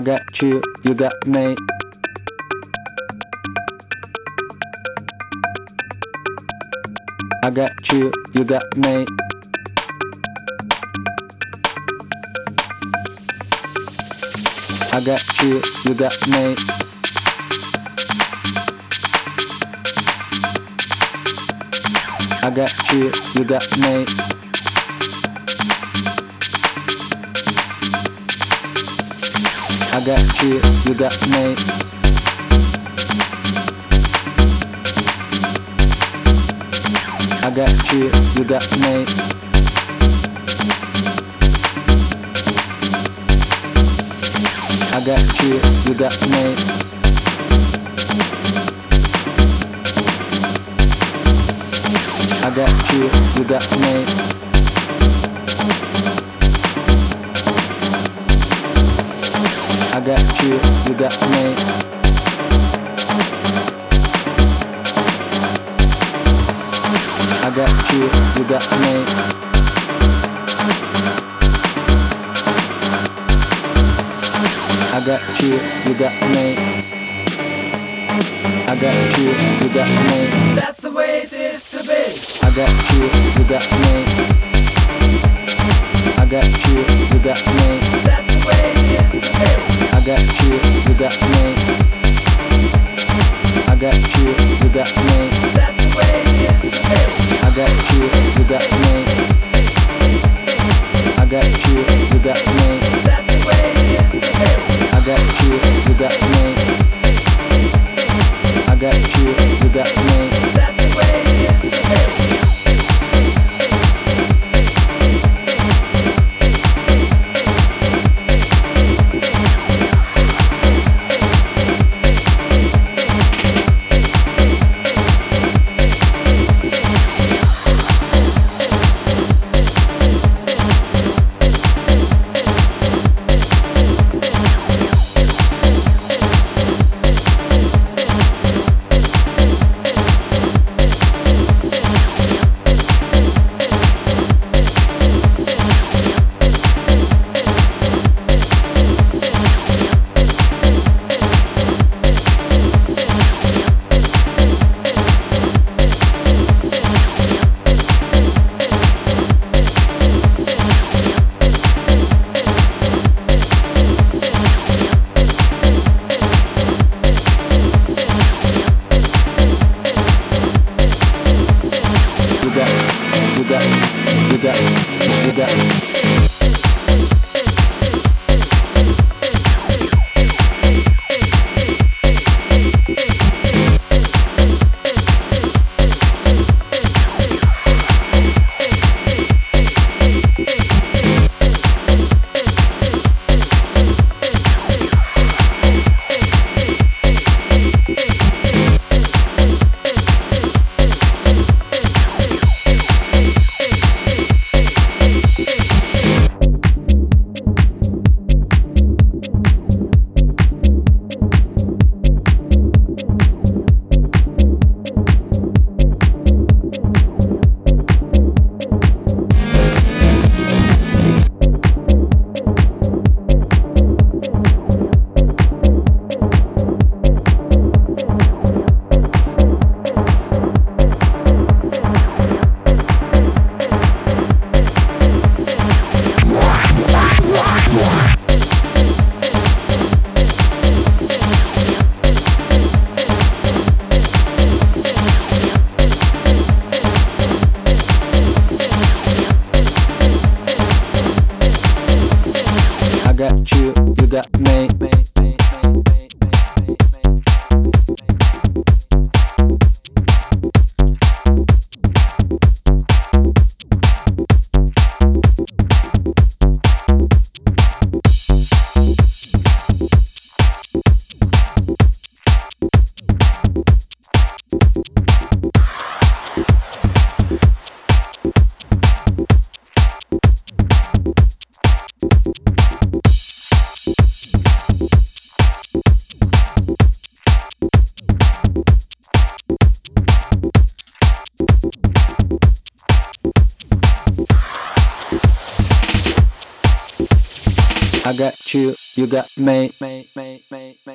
I got you, you got me. I got you, you got me. I got you, you got me. I got you, you got me. I got you, you got me. I got you, you got me. I got you, you got me. I got you, you got me. I got you, you got me. I got you, you got me. I got you, you got me. I got you, you got me. That's the way it is to be. I got you, you got me. I got you, you got me. Got me. I got you, you got me. I got you, you got me. that, with that. Yeah. I got you, you got me, me, me, me, me.